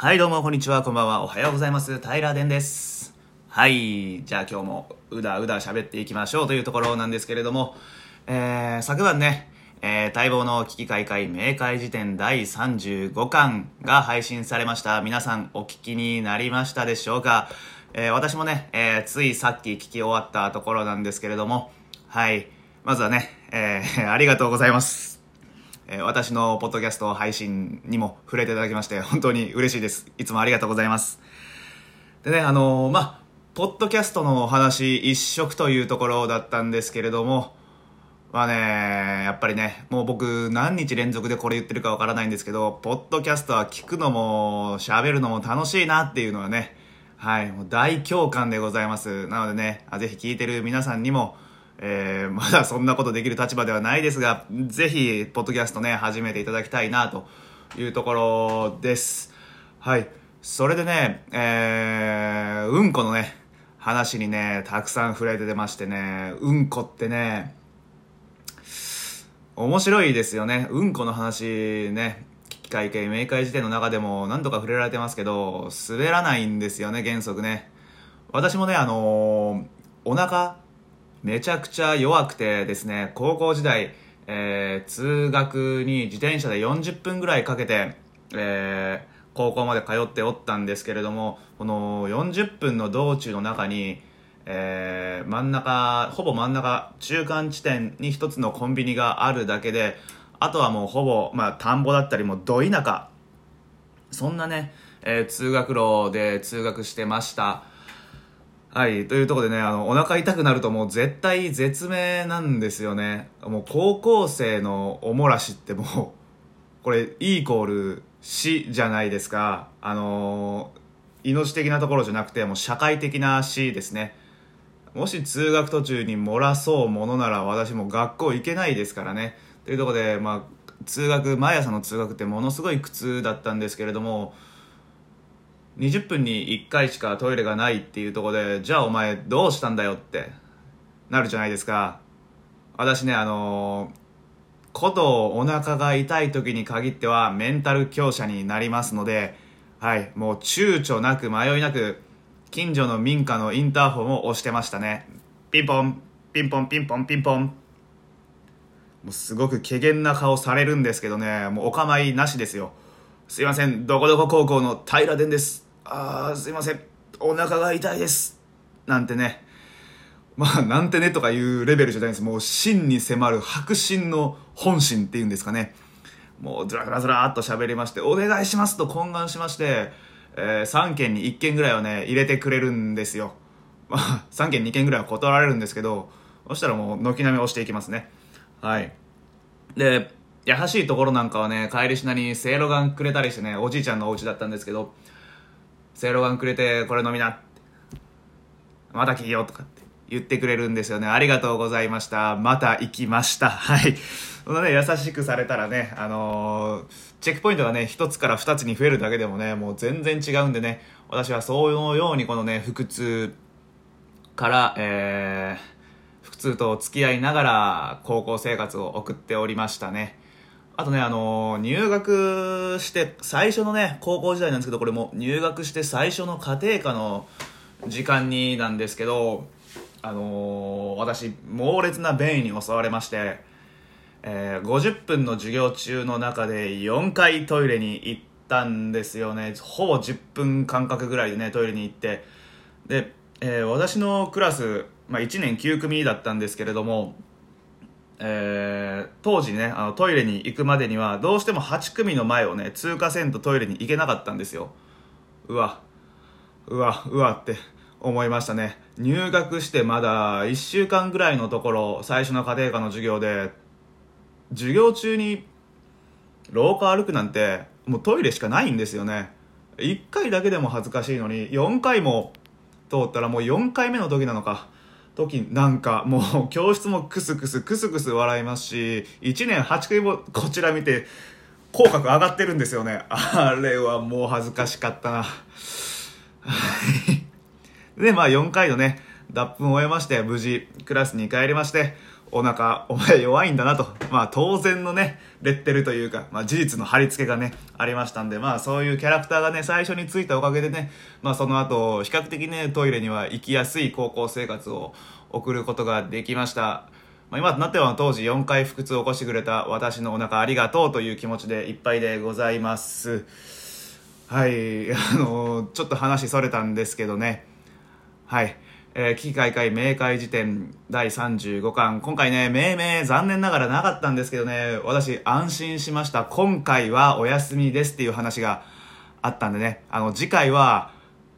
はい、どうも、こんにちは、こんばんは、おはようございます。平殿です。はい、じゃあ今日もうだうだ喋っていきましょうというところなんですけれども、えー、昨晩ね、えー、待望の危機開会明快辞典第35巻が配信されました。皆さんお聞きになりましたでしょうか？えー、私もね、え、ついさっき聞き終わったところなんですけれども、はい、まずはね、え、ありがとうございます。え私のポッドキャスト配信にも触れていただきまして、本当に嬉しいです。いつもありがとうございます。でね、あのーまあ、ポッドキャストのお話一色というところだったんですけれども、まあね、やっぱりね、もう僕何日連続でこれ言ってるかわからないんですけど、ポッドキャストは聞くのも喋るのも楽しいなっていうのはね、はい、もう大共感でございます。なのでね、あぜひ聞いてる皆さんにも、えーまだそんなことできる立場ではないですが、ぜひ、ポッドキャストね、始めていただきたいな、というところです。はい。それでね、えー、うんこのね、話にね、たくさん触れて出ましてね、うんこってね、面白いですよね。うんこの話ね、危機会計明快辞典の中でも何度か触れられてますけど、滑らないんですよね、原則ね。私もね、あのーお腹、めちゃくちゃ弱くてですね、高校時代、えー通学に自転車で40分ぐらいかけて、えー高校まで通っておったんですけれども、この40分の道中の中に、えー真ん中、ほぼ真ん中、中間地点に一つのコンビニがあるだけで、あとはもうほぼ、まあ、田んぼだったり、もど田舎、そんなね、えー通学路で通学してました。はい。というところでね、あの、お腹痛くなるともう絶対絶命なんですよね。もう高校生のおもらしってもう、これ、イコール死じゃないですか。あのー命的なところじゃなくて、もう社会的な死ですね。もし通学途中に漏らそうものなら私も学校行けないですからね。というところで、まあ、通学、毎朝の通学ってものすごい苦痛だったんですけれども、20分に1回しかトイレがないっていうとこで、じゃあお前どうしたんだよってなるじゃないですか。私ね、あのことお腹が痛い時に限ってはメンタル強者になりますので、はい、もう躊躇なく迷いなく、近所の民家のインターホンを押してましたね。ピンポン、ピンポン、ピンポン、ピンポン。もうすごく怪げな顔されるんですけどね、もうお構いなしですよ。すいません、どこどこ高校の平殿です。あー、すいません、お腹が痛いです。なんてね。まあ、なんてねとかいうレベルじゃないです。もう真に迫る白真の本心っていうんですかね。もうずらずらずらっと喋りまして、お願いしますと懇願しまして、えー3件に1件ぐらいはね、入れてくれるんですよ。まあ、3件2件ぐらいは断られるんですけど、そしたらもう軒並み押していきますね。はい。で、優しいところなんかはね、帰りしなにせいろがんくれたりしてね、おじいちゃんのお家だったんですけど、せいろがんくれてこれ飲みなって、また聞いようとかって言ってくれるんですよね。ありがとうございました。また行きました。はい。そのね、優しくされたらね、あのーチェックポイントがね、一つから二つに増えるだけでもね、もう全然違うんでね、私はそういうようにこのね、腹痛から、えー、腹痛と付き合いながら高校生活を送っておりましたね。あとね、あのー入学して最初のね、高校時代なんですけど、これも入学して最初の家庭科の時間になんですけど、あのー私、猛烈な便意に襲われまして、えー50分の授業中の中で4回トイレに行ったんですよね。ほぼ10分間隔ぐらいでね、トイレに行って。で、えー私のクラス、まあ、1年9組だったんですけれども、えー当時ねあのトイレに行くまでにはどうしても8組の前をね通過せんとトイレに行けなかったんですよ。うわ。うわうわって思いましたね。入学してまだ1週間ぐらいのところ最初の家庭科の授業で授業中に廊下歩くなんてもうトイレしかないんですよね。1回だけでも恥ずかしいのに4回も通ったらもう4回目の時なのか。時なんかもう教室もクスクスクスクス笑いますし1年8回もこちら見て口角上がってるんですよね。あれはもう恥ずかしかったな。はい。でまあ4回のね脱粉を終えまして無事クラスに帰りましてお腹、お前弱いんだなと。まあ当然のね、レッテルというか、まあ事実の貼り付けがね、ありましたんで、まあそういうキャラクターがね、最初についたおかげでね、まあその後、比較的ね、トイレには行きやすい高校生活を送ることができました。まあ、今となっては当時4回腹痛を起こしてくれた私のお腹ありがとうという気持ちでいっぱいでございます。はい、あのちょっと話それたんですけどね。はい。えー、危機開会明快辞典第35巻。今回ね、命名残念ながらなかったんですけどね、私安心しました。今回はお休みですっていう話があったんでね、あの、次回は、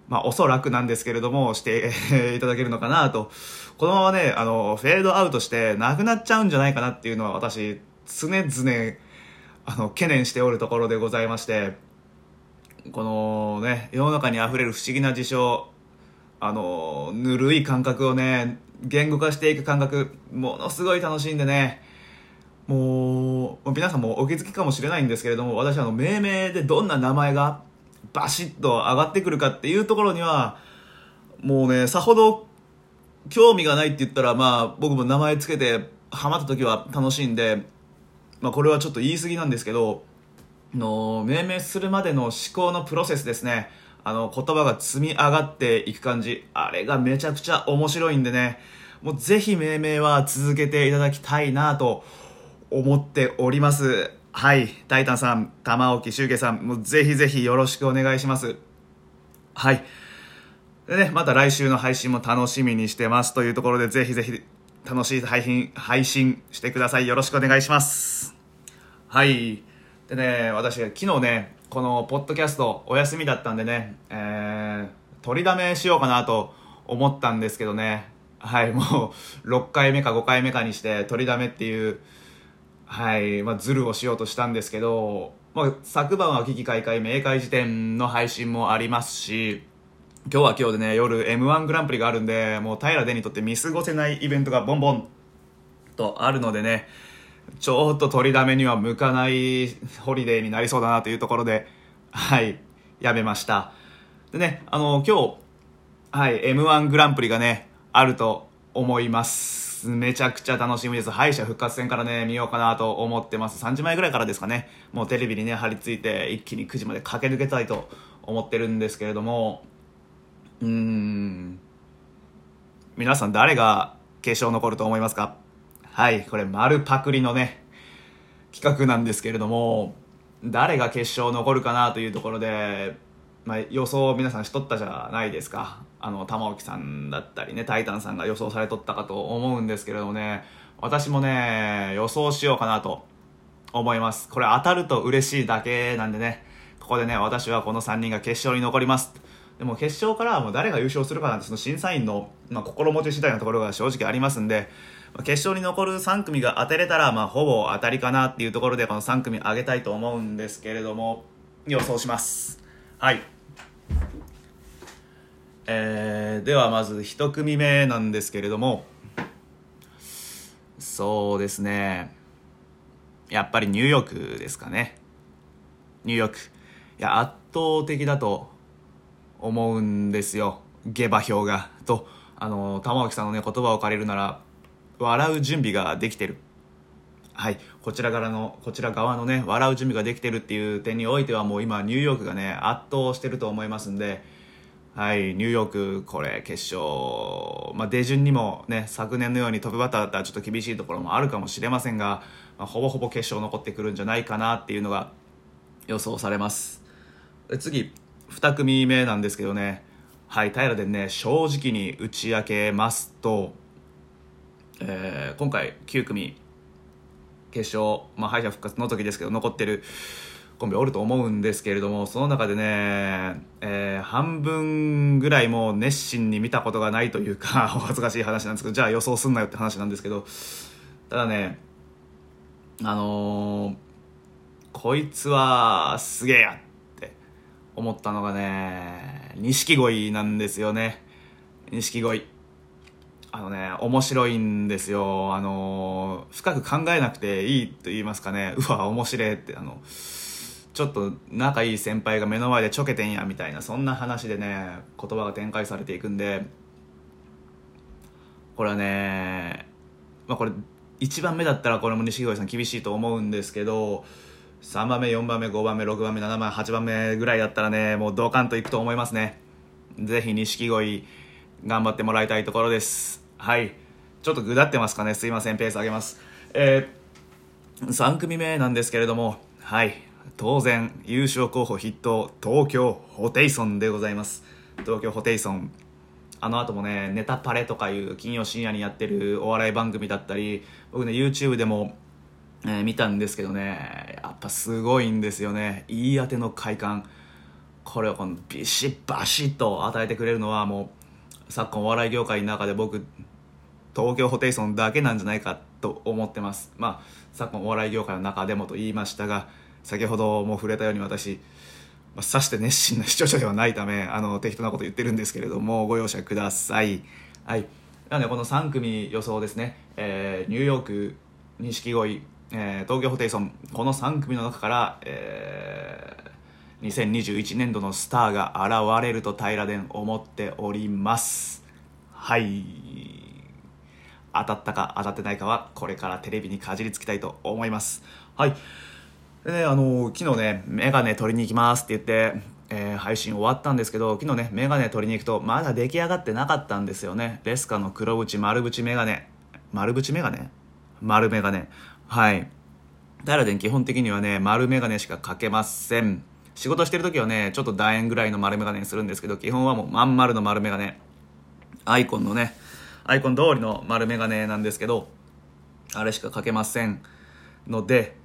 まあ、おそらくなんですけれども、していただけるのかなと。このままね、あの、フェードアウトしてなくなっちゃうんじゃないかなっていうのは私、常々、あの、懸念しておるところでございまして、このね、世の中に溢れる不思議な事象、あの、ぬるい感覚をね、言語化していく感覚、ものすごい楽しいんでね、もう、皆さんもお気づきかもしれないんですけれども、私あの、命名でどんな名前がバシッと上がってくるかっていうところには、もうね、さほど興味がないって言ったら、まあ、僕も名前つけてハマった時は楽しいんで、まあ、これはちょっと言い過ぎなんですけど、の命名するまでの思考のプロセスですね。あの言葉が積み上がっていく感じ。あれがめちゃくちゃ面白いんでね。もうぜひ命名は続けていただきたいなと思っております。はい。タイタンさん玉置周慶さんもうぜひぜひよろしくお願いします。はい。でねまた来週の配信も楽しみにしてます。というところでぜひぜひ楽しい配信配信してください。よろしくお願いします。はい。でね、私が、昨日ね、このポッドキャストお休みだったんでね、えー、取りだめしようかなと思ったんですけどね、はい、もう6回目か5回目かにして取りだめっていう、はい、まあ、ズルをしようとしたんですけど、まあ、昨晩は危機開会明快辞典の配信もありますし、今日は今日でね、夜 M1 グランプリがあるんで、もう平出にとって見過ごせないイベントがボンボンとあるのでね、ちょっと取りだめには向かないホリデーになりそうだなというところで、はい、やめました。でね、あの、今日、はい、M1 グランプリがね、あると思います。めちゃくちゃ楽しみです。敗者復活戦からね、見ようかなと思ってます。3時前ぐらいからですかね、もうテレビにね、張り付いて、一気に9時まで駆け抜けたいと思ってるんですけれども、うーん、皆さん誰が決勝残ると思いますか？はい、これ丸パクリのね、企画なんですけれども、誰が決勝残るかなというところで、まあ、予想を皆さんしとったじゃないですか。あの、玉置さんだったりね、タイタンさんが予想されとったかと思うんですけれどもね、私もね、予想しようかなと思います。これ当たると嬉しいだけなんでね、ここでね、私はこの3人が決勝に残ります。でも決勝からはもう誰が優勝するかなんてその審査員の、まあ、心持ち次第のところが正直ありますんで、まあ決勝に残る3組が当てれたら、まあ、ほぼ当たりかなっていうところで、この3組上げたいと思うんですけれども、予想します。はい。えー、ではまず1組目なんですけれども、そうですね。やっぱりニューヨークですかね。ニューヨーク。いや、圧倒的だと思うんですよ。下馬評が。と、あの、玉置さんのね、言葉を借りるなら、笑う準備ができてる。はい。こちら側の、こちら側のね、笑う準備ができてるっていう点においてはもう今ニューヨークがね、圧倒してると思いますんで、はい、ニューヨーク、これ、決勝、まあ、出順にもね、昨年のようにトップバッターだったらちょっと厳しいところもあるかもしれませんが、まあ、ほぼほぼ決勝残ってくるんじゃないかなっていうのが予想されます。次、2組目なんですけどね、はい、平でね、正直に打ち明けますと、えー、今回9組決勝、まあ、敗者復活の時ですけど残ってるコンビおると思うんですけれどもその中でね、えー、半分ぐらいもう熱心に見たことがないというか お恥ずかしい話なんですけどじゃあ予想すんなよって話なんですけどただねあのー、こいつはすげえやっ思ったのがね錦鯉なんですよね。錦鯉。あのね、面白いんですよ。あの、深く考えなくていいと言いますかね、うわ、面白いって、あの、ちょっと仲いい先輩が目の前でちょけてんや、みたいな、そんな話でね、言葉が展開されていくんで、これはね、まあこれ、1番目だったらこれも錦鯉さん厳しいと思うんですけど3番目4番目5番目6番目7番目8番目ぐらいだったらねもうドカンといくと思いますね。ぜひ錦鯉頑張ってもらいたいところです。はい。ちょっとぐだってますかね。すいません。ペース上げます。えー、3組目なんですけれどもはい。当然優勝候補筆頭東京ホテイソンでございます。東京ホテイソン。あの後もねネタパレとかいう金曜深夜にやってるお笑い番組だったり僕ね YouTube でも、えー、見たんですけどねぱすごいんですよね。言い当ての快感。これをこのビシッバシッと与えてくれるのはもう昨今お笑い業界の中で僕東京ホテイソンだけなんじゃないかと思ってます。まあ昨今お笑い業界の中でもと言いましたが先ほども触れたように私まあ、さして熱心な視聴者ではないためあの適当なこと言ってるんですけれどもご容赦ください。はい。なのでこの3組予想ですね、えー、ニューヨーク錦鯉、えー、東京ホテイソンこの3組の中から、えー、2021年度のスターが現れると平殿思っておりますはい当たったか当たってないかはこれからテレビにかじりつきたいと思いますはいでね、あの昨日ね、メガネ取りに行きますって言って、えー、配信終わったんですけど、昨日ね、メガネ取りに行くと、まだ出来上がってなかったんですよね。レスカの黒縁、丸縁メガネ。丸縁メガネ？丸メガネ。はい。ダラデン基本的にはね、丸メガネしかかけません。仕事してる時はね、ちょっと楕円ぐらいの丸メガネにするんですけど、基本はもうまん丸の丸メガネ。アイコンのね、アイコン通りの丸メガネなんですけど、あれしかかけませんので、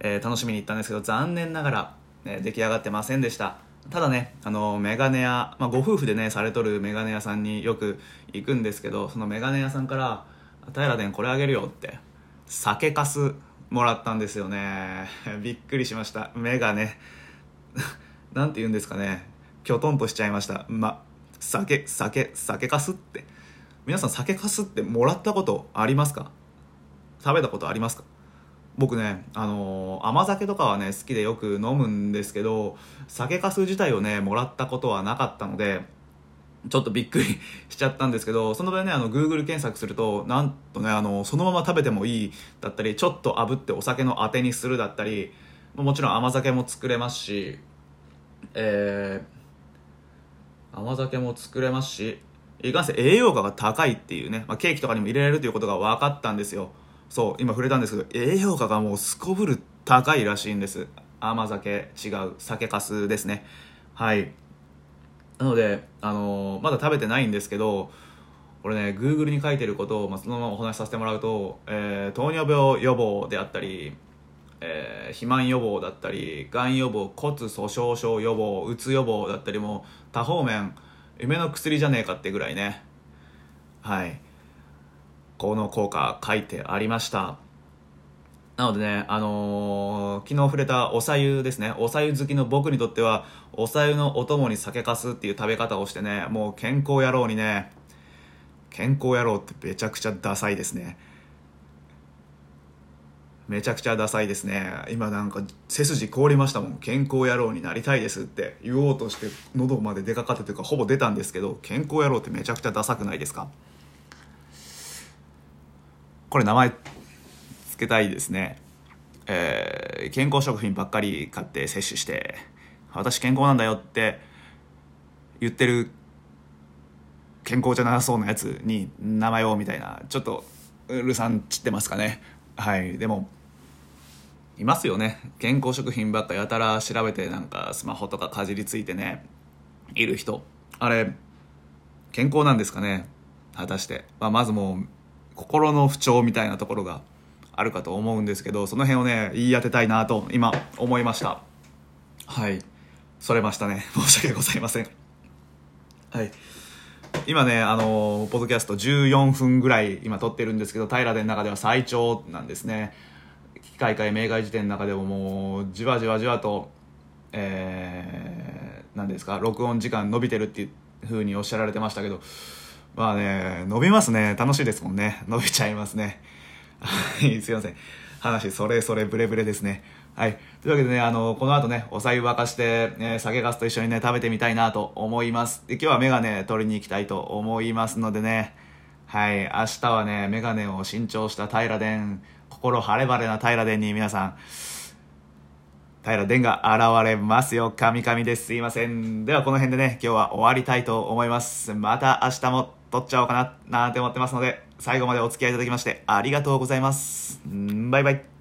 えー、楽しみに行ったんですけど残念ながら、ね、出来上がってませんでしたただねあのメガネ屋、まあ、ご夫婦でねされとるメガネ屋さんによく行くんですけどそのメガネ屋さんから「平殿これあげるよ」って酒かすもらったんですよね。びっくりしました。メガネなんて言うんですかね。きょとんとしちゃいました。ま酒酒酒かすって。皆さん酒かすってもらったことありますか？食べたことありますか？僕ね、あのー、甘酒とかはね好きでよく飲むんですけど酒かす自体をねもらったことはなかったのでちょっとびっくりしちゃったんですけど その場合ねあの Google 検索するとなんとねあのそのまま食べてもいいだったりちょっと炙ってお酒のあてにするだったりもちろん甘酒も作れますしえー、甘酒も作れますしいかんせん栄養価が高いっていうね、まあ、ケーキとかにも入れられるということが分かったんですよ。そう今触れたんですけど栄養価がもうすこぶる高いらしいんです。甘酒違う酒かすですね。はい。なので、あのー、まだ食べてないんですけどこれね Google に書いてることを、まあ、そのままお話しさせてもらうと、えー、糖尿病予防であったり、えー、肥満予防だったりがん予防骨粗しょう症予防うつ予防だったりも多方面夢の薬じゃねえかってぐらいねはいこの効果書いてありました。なのでね、あのー、昨日触れたおさゆですね。おさゆ好きの僕にとっては、おさゆのお供に酒かすっていう食べ方をしてね、もう健康野郎にね、健康野郎ってめちゃくちゃダサいですね。めちゃくちゃダサいですね。今なんか背筋凍りましたもん。健康野郎になりたいですって言おうとして喉まで出かかってというかほぼ出たんですけど、健康野郎ってめちゃくちゃダサくないですか？これ名前けたいですね。えー、健康食品ばっかり買って摂取して、私健康なんだよって言ってる健康じゃなさそうなやつに名前をみたいな、ちょっとうるさん散ってますかね。はい。でも、いますよね。健康食品ばっかやたら調べてなんかスマホとかかじりついてね、いる人。あれ、健康なんですかね？果たして。まあ、まずもう、心の不調みたいなところがあるかと思うんですけどその辺をね言い当てたいなと今思いましたはいそれましたね 申し訳ございませんはい今ねあのポッドキャスト14分ぐらい今撮ってるんですけど平殿の中では最長なんですね機械会明外辞典の中でももうじわじわじわとえー、何ですか録音時間伸びてるっていうふうにおっしゃられてましたけどまあね、伸びますね。楽しいですもんね。伸びちゃいますね。はい、すいません。話、それそれブレブレですね。はい。というわけでね、あの、この後ね、お湯沸かして、ね、酒ガスと一緒にね、食べてみたいなと思います。で、今日はメガネ取りに行きたいと思いますのでね、はい、明日はね、メガネを新調した平殿、心晴れ晴れな平殿に皆さん、平殿が現れますよ。神々です。すいません。ではこの辺でね、今日は終わりたいと思います。また明日も撮っちゃおうかな、なんて思ってますので、最後までお付き合いいただきましてありがとうございます。んバイバイ。